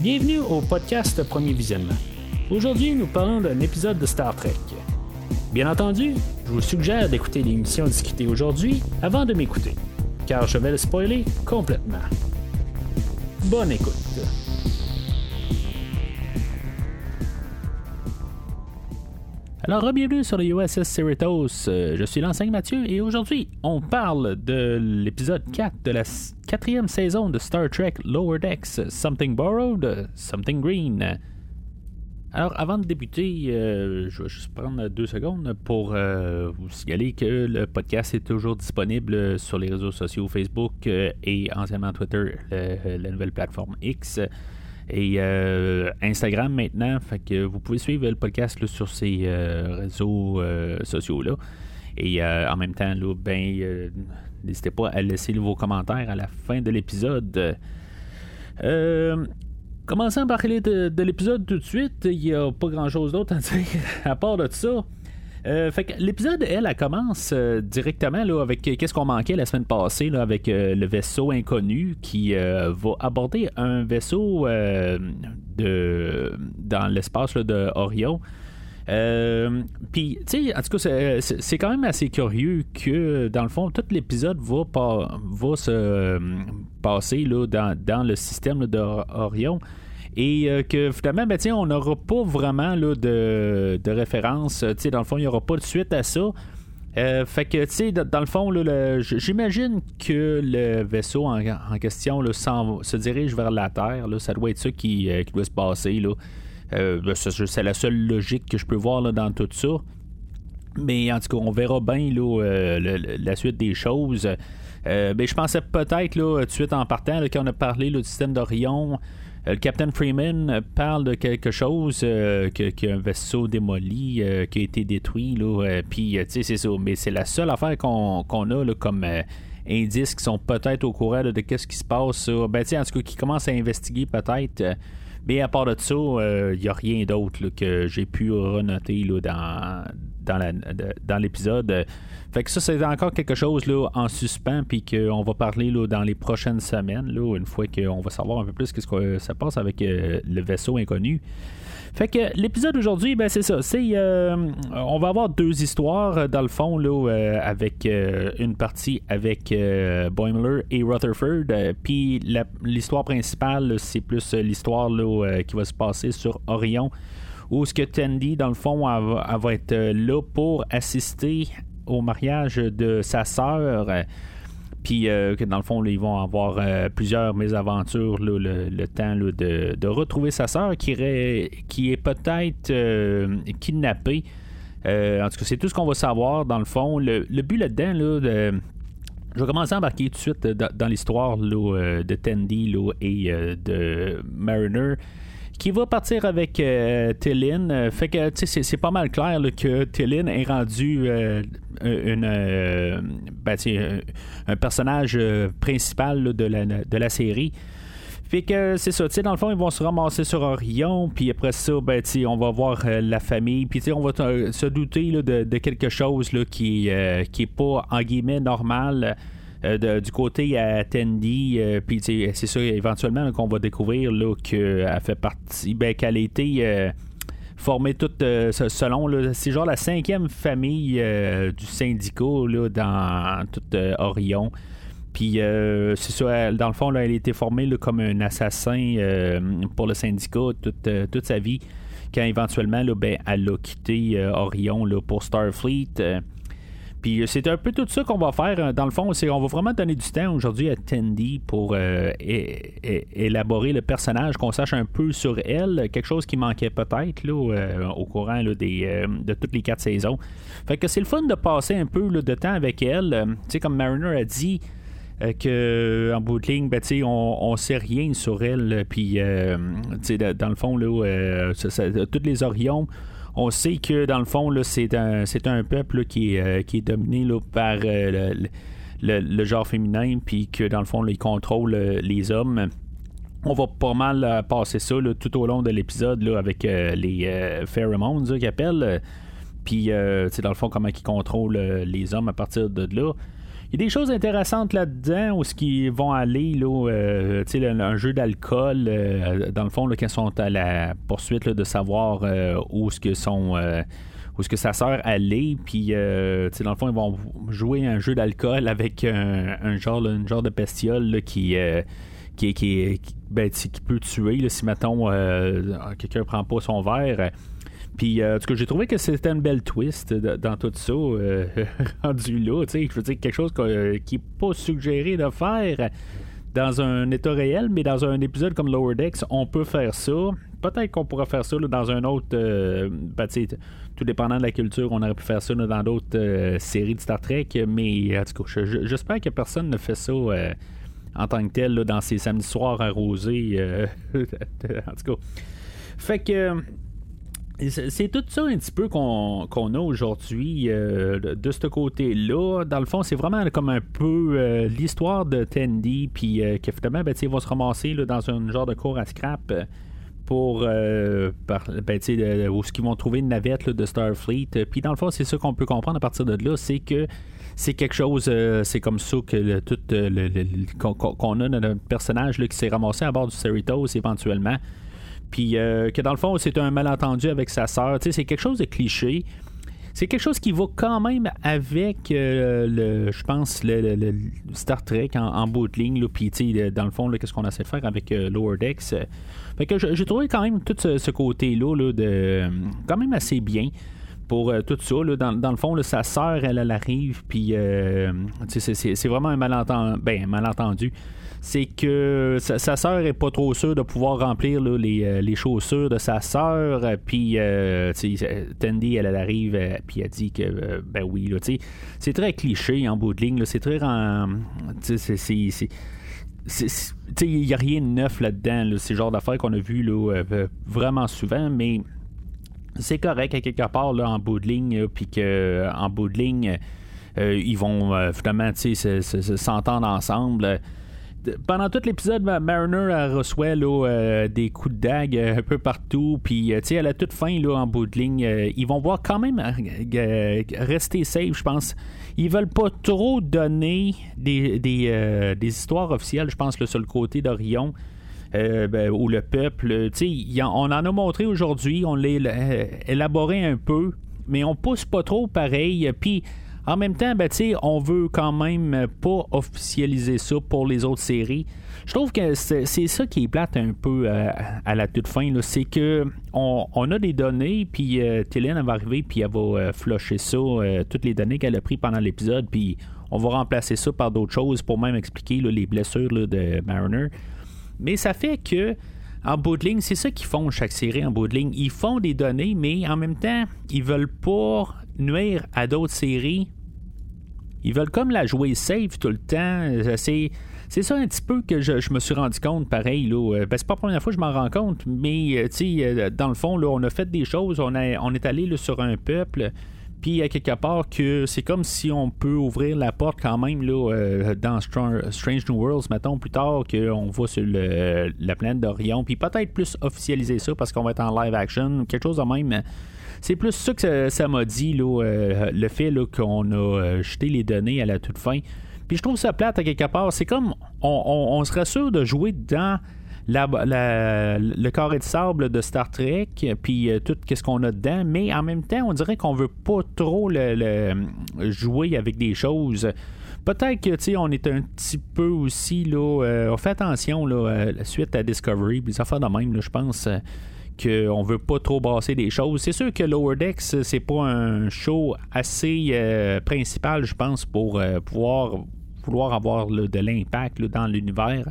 Bienvenue au podcast Premier Visionnement. Aujourd'hui, nous parlons d'un épisode de Star Trek. Bien entendu, je vous suggère d'écouter l'émission discutée aujourd'hui avant de m'écouter, car je vais le spoiler complètement. Bonne écoute. Alors, bienvenue sur le USS Cerritos. Euh, je suis l'enseigne Mathieu et aujourd'hui, on parle de l'épisode 4 de la quatrième saison de Star Trek Lower Decks, Something Borrowed, Something Green. Alors, avant de débuter, euh, je vais juste prendre deux secondes pour euh, vous signaler que le podcast est toujours disponible sur les réseaux sociaux Facebook et anciennement Twitter, la nouvelle plateforme X et euh, Instagram maintenant. Fait que vous pouvez suivre le podcast sur ces euh, réseaux euh, sociaux-là. Et en même temps, ben, n'hésitez pas à laisser vos commentaires à la fin de l'épisode. commençons à parler de, de l'épisode tout de suite. Il n'y a pas grand-chose d'autre à dire à part de ça. Euh, fait que l'épisode, elle, elle commence euh, directement là, avec euh, qu'est-ce qu'on manquait la semaine passée avec le vaisseau inconnu qui va aborder un vaisseau de dans l'espace de Orion. Puis, tu sais, en tout cas, c'est quand même assez curieux que, dans le fond, tout l'épisode va, va se passer là, dans, dans le système d'Orion et euh, que finalement, ben, on n'aura pas vraiment là, de, de référence. Dans le fond, il n'y aura pas de suite à ça. Euh, fait que, tu sais, dans, le fond, j'imagine que le vaisseau en, question se dirige vers la Terre. Là, ça doit être ça qui, euh, doit se passer. Là. Ben, c'est la seule logique que je peux voir là, dans tout ça. Mais en tout cas, on verra bien là, la suite des choses. Ben, je pensais peut-être là, tout de suite en partant, quand on a parlé du système d'Orion, euh, le Captain Freeman parle de quelque chose, euh, qu'un vaisseau démoli euh, qui a été détruit. Puis, c'est ça. Mais c'est la seule affaire qu'on a comme indices qui sont peut-être au courant de ce qui se passe. Ben, en tout cas, qui commencent à investiguer peut-être. Mais à part de ça, il n'y a rien d'autre que j'ai pu renoter dans, dans l'épisode. Fait que ça, c'est encore quelque chose là, en suspens, puis qu'on va parler là, dans les prochaines semaines, là, une fois qu'on va savoir un peu plus ce que ça passe avec euh, le vaisseau inconnu. Fait que l'épisode d'aujourd'hui, ben c'est ça. C'est, euh, on va avoir deux histoires euh, dans le fond avec une partie avec Boimler et Rutherford. Puis l'histoire principale, c'est plus l'histoire qui va se passer sur Orion où ce que Tandy, dans le fond, va être là pour assister au mariage de sa sœur. Puis euh, que dans le fond, ils vont avoir euh, plusieurs mésaventures, le, temps de, retrouver sa sœur qui, qui est peut-être euh, kidnappée. en tout cas, c'est tout ce qu'on va savoir dans le fond. Le, but là-dedans, là, je vais commencer à embarquer tout de suite dans, l'histoire de Tandy et de Mariner qui va partir avec euh, euh fait que c'est pas mal clair que Tillin est rendu euh, une, euh, ben, un personnage principal de, la, de la série. Fait que c'est ça, dans le fond, ils vont se ramasser sur Orion, puis après ça, ben, on va voir la famille, puis on va se douter de, de, quelque chose là, qui, qui est pas, en guillemets, normal. Euh, du côté à Tandy, euh, puis c'est ça éventuellement qu'on va découvrir qu'elle fait partie, ben, qu'elle a été euh, formée toute selon, c'est genre la cinquième famille du syndicat là, dans toute Orion. Puis c'est ça, dans le fond, là, elle a été formée comme un assassin pour le syndicat toute, toute sa vie. Quand éventuellement, là, ben, elle a quitté Orion là, pour Starfleet. Puis euh, c'est un peu tout ça qu'on va faire. Euh, dans le fond, c'est on va vraiment donner du temps aujourd'hui à Tandy pour euh, élaborer le personnage, qu'on sache un peu sur elle, quelque chose qui manquait peut-être au courant de toutes les quatre saisons. Fait que c'est le fun de passer un peu de temps avec elle. tu sais, comme Mariner a dit. que en bout de ligne, ben, on, on sait rien sur elle. Puis, dans le fond, là, toutes les Orions, on sait que dans le fond, c'est un, peuple qui, est, euh, qui est dominé par euh, le, genre féminin, puis que dans le fond, il contrôle euh, les hommes. On va pas mal passer ça tout au long de l'épisode avec les pheromones qu'ils appellent. Puis, dans le fond, comment ils contrôlent les hommes à partir de là. Il y a des choses intéressantes là-dedans où ce qui vont aller là, euh, un jeu d'alcool euh, dans le fond là, ils sont à la poursuite de savoir euh, où ce que sont où ce que sa sœur allait puis dans le fond ils vont jouer un jeu d'alcool avec un, genre une genre de bestiole qui qui, qui, ben, qui, peut tuer si mettons quelqu'un prend pas son verre puis, euh, en tout cas, j'ai trouvé que c'était une belle twist dans tout ça, euh, rendu là. Tu sais, je veux dire, quelque chose euh, qui n'est pas suggéré de faire dans un état réel, mais dans un épisode comme Lower Decks, on peut faire ça. Peut-être qu'on pourra faire ça dans un autre. Ben, tout dépendant de la culture, on aurait pu faire ça dans d'autres séries de Star Trek, mais en tout cas, j'espère que personne ne fait ça en tant que tel dans ces samedis soirs arrosés. en tout cas. Fait que c'est tout ça un petit peu qu'on a aujourd'hui euh, de, ce côté-là. Dans le fond, c'est vraiment comme un peu euh, l'histoire de Tandy, puis euh, qu'effectivement, ben, ils vont se ramasser dans un genre de cours à scrap pour par, ben, où ce qu'ils vont trouver une navette de Starfleet. Puis dans le fond, c'est ça qu'on peut comprendre à partir de là, c'est que c'est quelque chose, c'est comme ça que tout qu'on a notre personnage qui s'est ramassé à bord du Cerritos éventuellement. Puis euh, que dans le fond, c'est un malentendu avec sa sœur. C'est quelque chose de cliché. C'est quelque chose qui va quand même avec euh, le, je pense, le, Star Trek en, bout de ligne. Puis, dans le fond, qu'est-ce qu'on essaie de faire avec euh, Lower Decks? Fait que j'ai trouvé quand même tout ce, côté-là de, quand même assez bien pour tout ça. dans, le fond, sa sœur, elle, arrive, puis c'est vraiment un malentendu. Ben, malentendu c'est que sa, sœur est pas trop sûre de pouvoir remplir euh, les, chaussures de sa sœur. Puis euh, Tandy, elle, arrive, puis elle dit que ben oui, c'est très cliché en bout de ligne. C'est très. Il n'y a rien de neuf là-dedans. C'est le genre d'affaires qu'on a vu là, vraiment souvent, mais c'est correct à quelque part là, en bout de ligne, puis qu'en bout de ligne, ils vont finalement s'entendre ensemble pendant tout l'épisode, Mariner reçoit euh, des coups de dague euh, un peu partout. Puis, euh, à la toute fin, là, en bout de ligne, ils vont voir quand même rester safe, je pense. Ils veulent pas trop donner des, des, histoires officielles, je pense, sur le côté d'Orion. Ben, ou le peuple. on en a montré aujourd'hui, on l'a élaboré un peu, mais on pousse pas trop pareil. Puis en même temps, ben, on veut quand même pas officialiser ça pour les autres séries. Je trouve que c'est ça qui est plate un peu euh, à, la toute fin. C'est que on, a des données, puis euh, va arriver, puis elle va euh, flusher ça, euh, toutes les données qu'elle a prises pendant l'épisode, puis on va remplacer ça par d'autres choses pour même expliquer les blessures de Mariner. Mais ça fait que en bout de ligne, c'est ça qu'ils font chaque série en bout de ligne. Ils font des données, mais en même temps, ils veulent pas nuire à d'autres séries ils veulent comme la jouer safe tout le temps. Euh, c'est. Ça un petit peu que je, me suis rendu compte, pareil. Là. Euh, ben, c'est pas la première fois que je m'en rends compte, mais euh, dans le fond, là, on a fait des choses, on, on est allé sur un peuple, puis à quelque part que c'est comme si on peut ouvrir la porte quand même là, dans Strange New Worlds, mettons, plus tard, qu'on va sur la planète d'Orion, puis peut-être plus officialiser ça parce qu'on va être en live action, quelque chose de même c'est plus ça que ça m'a dit, euh, le fait qu'on a euh, jeté les données à la toute fin. Puis je trouve ça plate à quelque part. C'est comme on, serait sûr de jouer dans le carré de sable de Star Trek, puis euh, tout ce qu'on a dedans, mais en même temps, on dirait qu'on veut pas trop jouer avec des choses. Peut-être que on est un petit peu aussi là, on fait attention là, suite à Discovery, ça fait de même, je pense qu'on veut pas trop brasser des choses. C'est sûr que Lower Decks, c'est pas un show assez euh, principal, je pense, pour euh, pouvoir vouloir avoir de l'impact dans l'univers.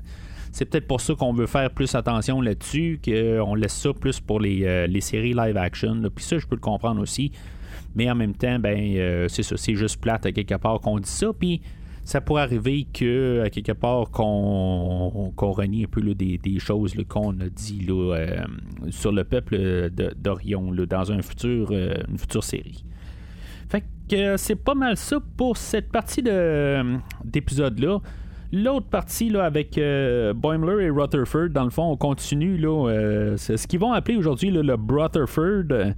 C'est peut-être pour ça qu'on veut faire plus attention là-dessus, qu'on laisse ça plus pour les, euh, séries live action. Puis ça, je peux le comprendre aussi. Mais en même temps, ben c'est ça, c'est juste plate à quelque part qu'on dit ça. Puis ça pourrait arriver que à quelque part qu'on renie un peu des, choses qu'on a dit euh, sur le peuple d'Orion dans un futur, euh, une future série. Fait que c'est pas mal ça pour cette partie d'épisode-là. L'autre partie là, avec euh, Boimler et Rutherford, dans le fond, on continue là, ce qu'ils vont appeler aujourd'hui le Rutherford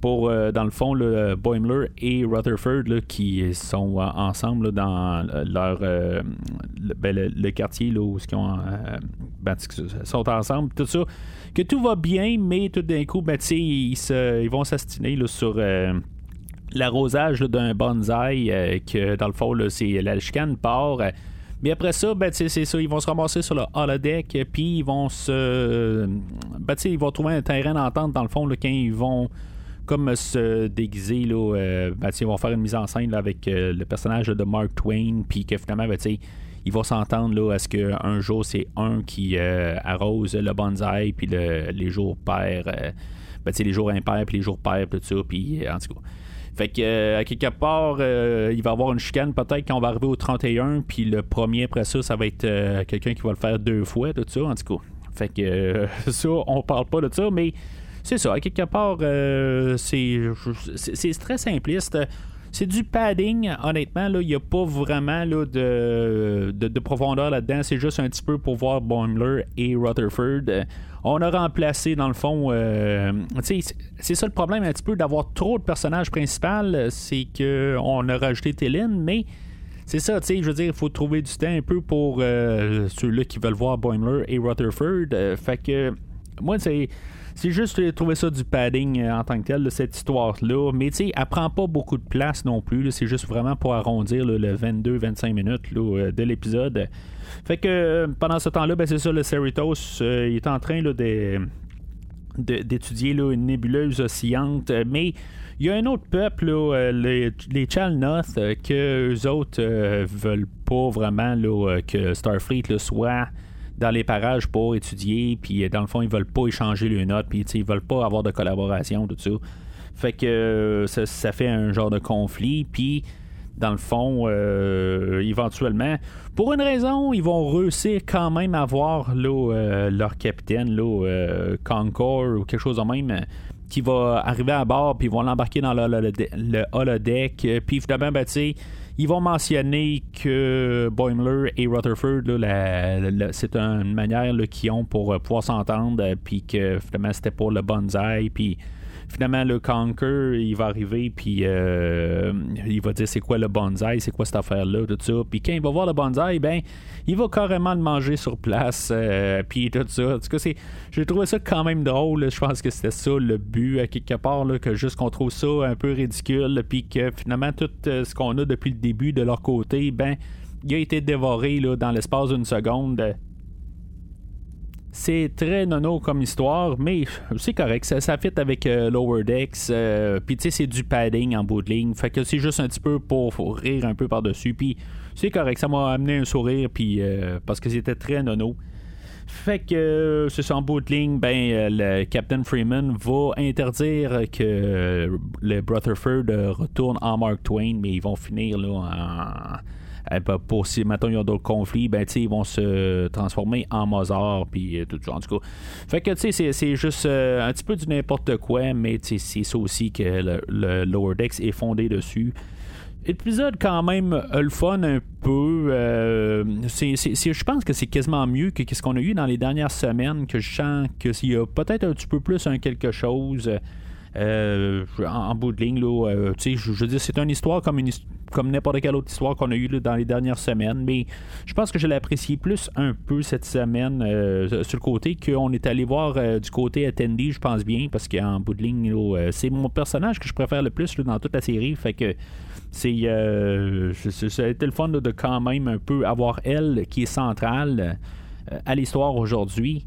pour, dans le fond, le Boimler et Rutherford qui sont ensemble dans leur ben, le, quartier là, où ils ben, sont ensemble, tout ça. Que tout va bien, mais tout d'un coup, ben, ils, ils vont s'astiner sur l'arrosage d'un bonsaï, que dans le fond, c'est la chicane part. Mais après ça, ben, c'est ça, ils vont se ramasser sur le holodeck, puis ils vont se. Ben, ils vont trouver un terrain d'entente dans le fond, là, quand ils vont comme se déguiser, là, euh, ben, ils vont faire une mise en scène avec euh, le personnage de Mark Twain, puis que finalement, ben, ils vont s'entendre à ce qu'un jour, c'est un qui euh, arrose le bonsaï, puis les jours pairs, ben, les jours impairs, puis les jours pairs, tout ça, puis en tout cas. Fait que euh, à quelque part, euh, il va y avoir une chicane peut-être quand on va arriver au 31, puis le premier après ça, ça va être euh, quelqu'un qui va le faire deux fois, tout ça, en tout cas. Fait que ça, on parle pas de ça, mais c'est ça. À quelque part, c'est très simpliste. C'est du padding, honnêtement. Il n'y a pas vraiment là, de, de, profondeur là-dedans. C'est juste un petit peu pour voir Boimler et Rutherford. On a remplacé, dans le fond, euh, c'est ça le problème un petit peu d'avoir trop de personnages principaux, c'est qu'on a rajouté Téline, mais c'est ça, tu sais, je veux dire, il faut trouver du temps un peu pour euh, ceux-là qui veulent voir Boimler et Rutherford. Euh, moi, c'est. C'est juste trouver ça du padding en tant que tel, cette histoire-là. Mais tu sais, elle prend pas beaucoup de place non plus. C'est juste vraiment pour arrondir le 22-25 minutes de l'épisode. Fait que euh, pendant ce temps-là, ben, c'est ça, le Cerritos, euh, il est en train d'étudier une nébuleuse oscillante, euh, mais il y a un autre peuple, les, les Chalnoth, que eux autres veulent pas vraiment que Starfleet soit dans les parages pour étudier, puis dans le fond, ils veulent pas échanger les notes, puis ils veulent pas avoir de collaboration, tout ça. Fait que ça, ça, fait un genre de conflit, puis dans le fond, euh, éventuellement, pour une raison, ils vont réussir quand même à voir euh, leur capitaine, là, euh, ou quelque chose de même, qui va arriver à bord, puis ils vont l'embarquer dans le, holodeck. Puis finalement, ben, ils vont mentionner que Boimler et Rutherford, c'est une manière qu'ils ont pour pouvoir s'entendre, puis que finalement, c'était pour le bonsaï, puis finalement, le Conquer, il va arriver, puis euh, il va dire c'est quoi le bonsaï, c'est quoi cette affaire-là, tout ça. Puis quand il va voir le bonsaï, ben, il va carrément le manger sur place, euh, puis tout ça. En tout cas, j'ai trouvé ça quand même drôle. Je pense que c'était ça le but, à quelque part, que juste qu'on trouve ça un peu ridicule, puis que finalement, tout euh, ce qu'on a depuis le début de leur côté, ben, il a été dévoré là, dans l'espace d'une seconde. C'est très nono comme histoire, mais c'est correct. Ça, ça fit avec euh, Lower Decks. Euh, puis tu sais, c'est du padding en bout. Fait que c'est juste un petit peu pour, rire un peu par-dessus. Puis c'est correct. Ça m'a amené un sourire. Puis euh, parce que c'était très nono. Fait que c'est en bout de ben le Captain Freeman va interdire que le Rutherford retourne en Mark Twain, mais ils vont finir là en pour si maintenant y a d'autres conflits, ben ils vont se transformer en Mozart puis euh, tout ça. En tout cas. Fait que tu sais, c'est juste euh, un petit peu du n'importe quoi, mais c'est ça aussi que le, Lower Decks est fondé dessus épisode quand même euh, le fun un peu. je pense que c'est quasiment mieux que ce qu'on a eu dans les dernières semaines, que je sens qu'il y a peut-être un petit peu plus un quelque chose. Euh, en, bout de ligne, là, euh, je, veux dire, c'est une histoire comme une comme n'importe quelle autre histoire qu'on a eue dans les dernières semaines, mais je pense que je l'ai apprécié plus un peu cette semaine euh, sur le côté qu'on est allé voir du côté attendee, je pense bien, parce qu'en bout de ligne, c'est mon personnage que je préfère le plus dans toute la série, fait que c'est ça a été le fun de quand même un peu avoir elle qui est centrale à l'histoire aujourd'hui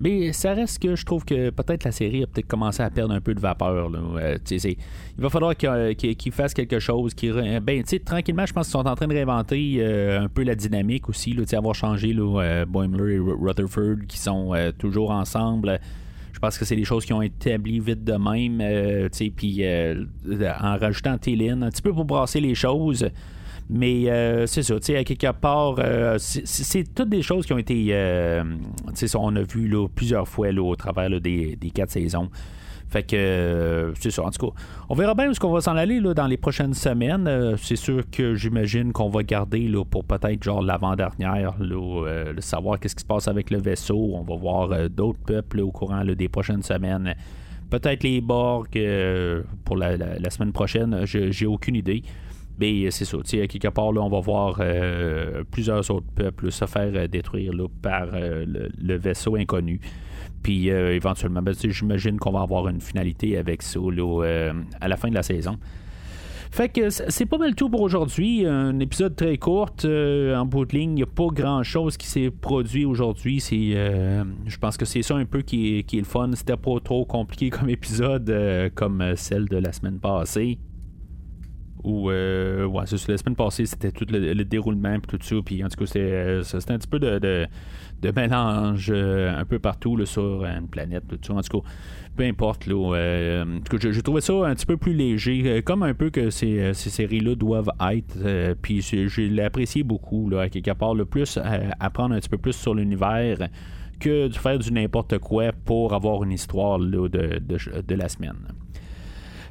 mais ça reste que je trouve que peut-être la série a peut-être commencé à perdre un peu de vapeur. Euh, il va falloir qu'ils fassent quelque chose. Qui, ben, tranquillement, je pense qu'ils sont en train de réinventer euh, un peu la dynamique aussi. Là, avoir changé là, Boimler et Rutherford qui sont euh, toujours ensemble. Je pense que c'est des choses qui ont établi vite de même. Puis en rajoutant Télin, un petit peu pour brasser les choses. Mais euh, c'est ça, tu sais, à quelque part, euh, c'est toutes des choses qui ont été. Euh, tu sais, on a vu plusieurs fois là, au travers des, des, quatre saisons. Fait que c'est ça. En tout cas, on verra bien où est-ce qu'on va s'en aller là, dans les prochaines semaines. c'est sûr que j'imagine qu'on va garder là, pour peut-être genre l'avant-dernière, là, savoir qu'est-ce qui se passe avec le vaisseau. On va voir d'autres peuples au courant des prochaines semaines. Peut-être les Borg pour la, semaine prochaine, j'ai aucune idée. Mais c'est ça. À quelque part, là, on va voir plusieurs autres peuples se faire détruire par le, vaisseau inconnu. Puis éventuellement, ben, j'imagine qu'on va avoir une finalité avec ça à la fin de la saison. Fait que c'est pas mal tout pour aujourd'hui. Un épisode très court. Euh, en bout de ligne, il n'y a pas grand chose qui s'est produit aujourd'hui. C'est, euh, je pense que c'est ça un peu qui est, le fun. C'était pas trop compliqué comme épisode, euh, comme celle de la semaine passée. Ou, c'est la semaine passée, c'était tout le, déroulement et tout ça. Puis en tout cas, c'était, un petit peu de, mélange un peu partout sur une planète, tout ça. En tout cas, peu importe. Là, euh, j'ai trouvé ça un petit peu plus léger, euh, comme un peu que ces, euh, ces séries-là doivent être. puis je l'ai apprécié beaucoup, là, à quelque part, le plus apprendre un petit peu plus sur l'univers que de faire du n'importe quoi pour avoir une histoire de, de la semaine.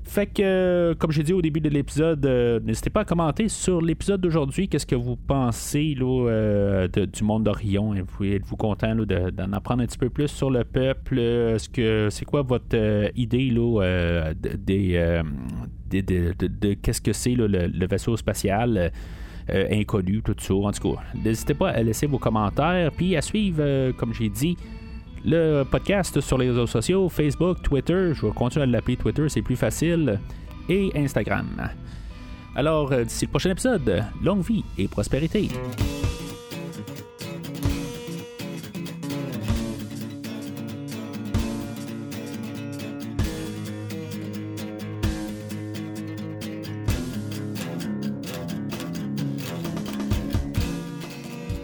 Fait que, euh, comme j'ai dit au début de l'épisode, euh, n'hésitez pas à commenter sur l'épisode d'aujourd'hui. Qu'est-ce que vous pensez là, euh, du monde d'Orion? Êtes-vous content d'en apprendre un petit peu plus sur le peuple? Est-ce que c'est quoi votre idée là, de, de, qu'est-ce que c'est le, vaisseau spatial inconnu, tout ça? En tout cas, n'hésitez pas à laisser vos commentaires, puis à suivre, comme j'ai dit le podcast sur les réseaux sociaux, Facebook, Twitter, je vais continuer à l'appeler Twitter, c'est plus facile, et Instagram. Alors, euh, d'ici le prochain épisode, longue vie et prospérité.